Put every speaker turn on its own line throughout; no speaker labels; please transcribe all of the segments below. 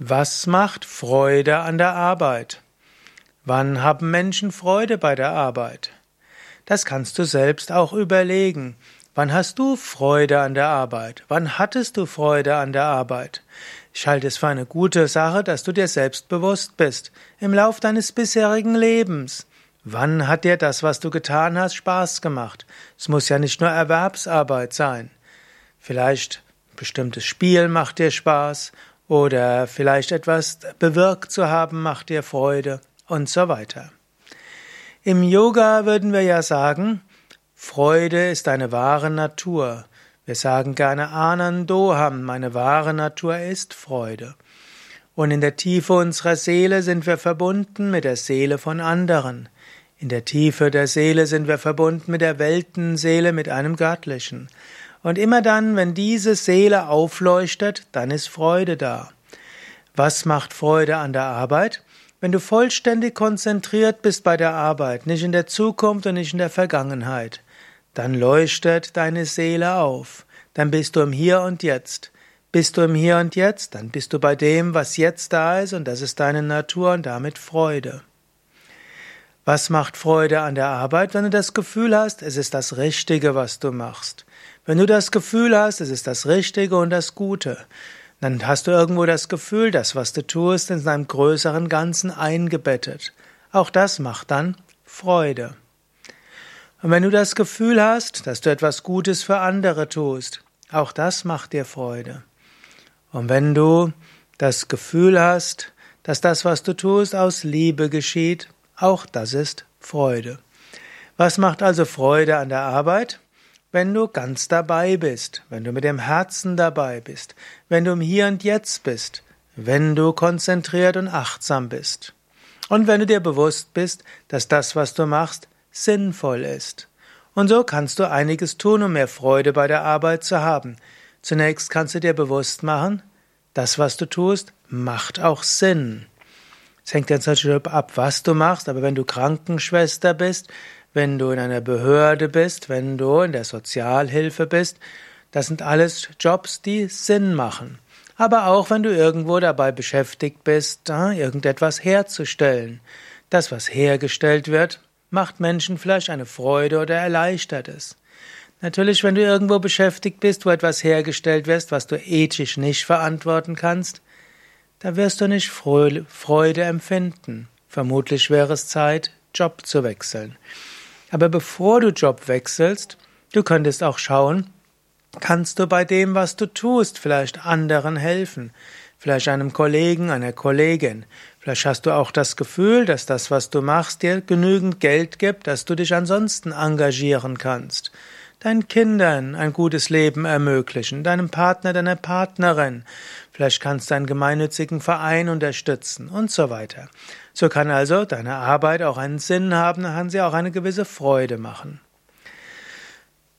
Was macht Freude an der Arbeit? Wann haben Menschen Freude bei der Arbeit? Das kannst du selbst auch überlegen. Wann hast du Freude an der Arbeit? Wann hattest du Freude an der Arbeit? Ich halte es für eine gute Sache, dass du dir selbst bewusst bist im Lauf deines bisherigen Lebens. Wann hat dir das, was du getan hast, Spaß gemacht? Es muss ja nicht nur Erwerbsarbeit sein. Vielleicht bestimmtes Spiel macht dir Spaß oder vielleicht etwas bewirkt zu haben macht dir Freude und so weiter. Im Yoga würden wir ja sagen, Freude ist eine wahre Natur. Wir sagen gerne Anandoham, meine wahre Natur ist Freude. Und in der Tiefe unserer Seele sind wir verbunden mit der Seele von anderen. In der Tiefe der Seele sind wir verbunden mit der Weltenseele, mit einem Göttlichen. Und immer dann, wenn diese Seele aufleuchtet, dann ist Freude da. Was macht Freude an der Arbeit? Wenn du vollständig konzentriert bist bei der Arbeit, nicht in der Zukunft und nicht in der Vergangenheit, dann leuchtet deine Seele auf, dann bist du im Hier und Jetzt. Bist du im Hier und Jetzt, dann bist du bei dem, was jetzt da ist, und das ist deine Natur und damit Freude. Was macht Freude an der Arbeit, wenn du das Gefühl hast, es ist das Richtige, was du machst? Wenn du das Gefühl hast, es ist das Richtige und das Gute, dann hast du irgendwo das Gefühl, das, was du tust, in einem größeren Ganzen eingebettet. Auch das macht dann Freude. Und wenn du das Gefühl hast, dass du etwas Gutes für andere tust, auch das macht dir Freude. Und wenn du das Gefühl hast, dass das, was du tust, aus Liebe geschieht, auch das ist Freude. Was macht also Freude an der Arbeit? Wenn du ganz dabei bist, wenn du mit dem Herzen dabei bist, wenn du im Hier und Jetzt bist, wenn du konzentriert und achtsam bist. Und wenn du dir bewusst bist, dass das, was du machst, sinnvoll ist. Und so kannst du einiges tun, um mehr Freude bei der Arbeit zu haben. Zunächst kannst du dir bewusst machen, das, was du tust, macht auch Sinn. Es hängt jetzt natürlich ab, was du machst, aber wenn du Krankenschwester bist, wenn du in einer Behörde bist, wenn du in der Sozialhilfe bist. Das sind alles Jobs, die Sinn machen. Aber auch wenn du irgendwo dabei beschäftigt bist, irgendetwas herzustellen. Das, was hergestellt wird, macht Menschen vielleicht eine Freude oder erleichtert es. Natürlich, wenn du irgendwo beschäftigt bist, wo etwas hergestellt wird, was du ethisch nicht verantworten kannst, da wirst du nicht Freude empfinden. Vermutlich wäre es Zeit, Job zu wechseln. Aber bevor du Job wechselst, du könntest auch schauen, kannst du bei dem, was du tust, vielleicht anderen helfen, vielleicht einem Kollegen, einer Kollegin. Vielleicht hast du auch das Gefühl, dass das, was du machst, dir genügend Geld gibt, dass du dich ansonsten engagieren kannst. Deinen Kindern ein gutes Leben ermöglichen, deinem Partner, deiner Partnerin. Vielleicht kannst du einen gemeinnützigen Verein unterstützen und so weiter. So kann also deine Arbeit auch einen Sinn haben, kann sie auch eine gewisse Freude machen.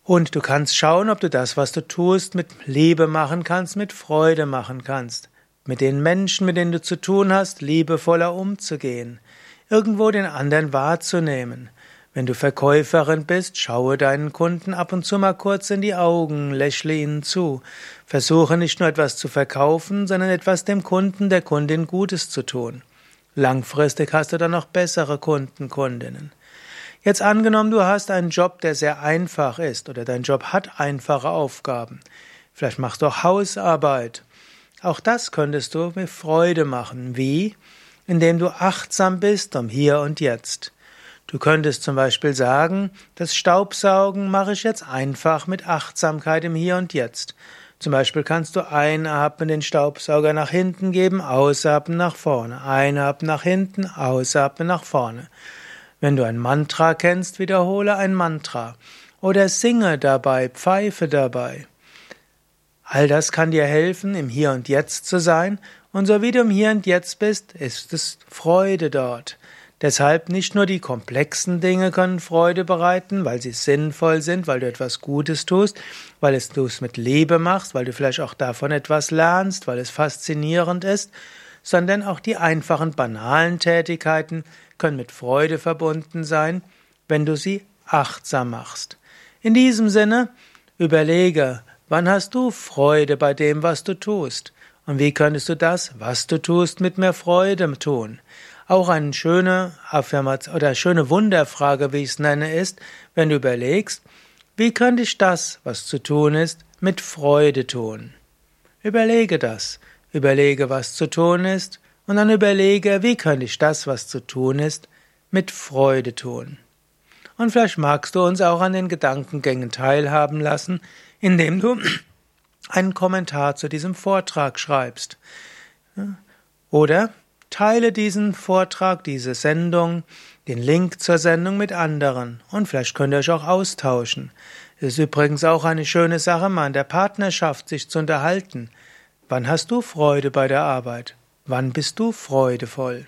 Und du kannst schauen, ob du das, was du tust, mit Liebe machen kannst, mit Freude machen kannst. Mit den Menschen, mit denen du zu tun hast, liebevoller umzugehen. Irgendwo den anderen wahrzunehmen. Wenn du Verkäuferin bist, schaue deinen Kunden ab und zu mal kurz in die Augen, lächle ihnen zu. Versuche nicht nur etwas zu verkaufen, sondern etwas dem Kunden, der Kundin Gutes zu tun. Langfristig hast du dann noch bessere Kunden, Kundinnen. Jetzt angenommen, du hast einen Job, der sehr einfach ist oder dein Job hat einfache Aufgaben. Vielleicht machst du auch Hausarbeit. Auch das könntest du mit Freude machen. Wie? Indem du achtsam bist um Hier und Jetzt. Du könntest zum Beispiel sagen, das Staubsaugen mache ich jetzt einfach mit Achtsamkeit im Hier und Jetzt. Zum Beispiel kannst du einatmen, den Staubsauger nach hinten geben, ausatmen nach vorne, einatmen nach hinten, ausatmen nach vorne. Wenn du ein Mantra kennst, wiederhole ein Mantra oder singe dabei, pfeife dabei. All das kann dir helfen, im Hier und Jetzt zu sein, und so wie du im Hier und Jetzt bist, ist es Freude dort. Deshalb nicht nur die komplexen Dinge können Freude bereiten, weil sie sinnvoll sind, weil du etwas Gutes tust, weil du es mit Liebe machst, weil du vielleicht auch davon etwas lernst, weil es faszinierend ist, sondern auch die einfachen, banalen Tätigkeiten können mit Freude verbunden sein, wenn du sie achtsam machst. In diesem Sinne, überlege, wann hast du Freude bei dem, was du tust? Und wie könntest du das, was du tust, mit mehr Freude tun? Auch eine schöne Affirmation oder schöne Wunderfrage, wie ich es nenne, ist, wenn du überlegst, wie könnte ich das, was zu tun ist, mit Freude tun? Überlege das. Überlege, was zu tun ist, und dann überlege, wie könnte ich das, was zu tun ist, mit Freude tun. Und vielleicht magst du uns auch an den Gedankengängen teilhaben lassen, indem du einen Kommentar zu diesem Vortrag schreibst. Oder teile diesen Vortrag, diese Sendung, den Link zur Sendung mit anderen und vielleicht könnt ihr euch auch austauschen. Es ist übrigens auch eine schöne Sache, mal in der Partnerschaft sich zu unterhalten. Wann hast du Freude bei der Arbeit? Wann bist du freudevoll?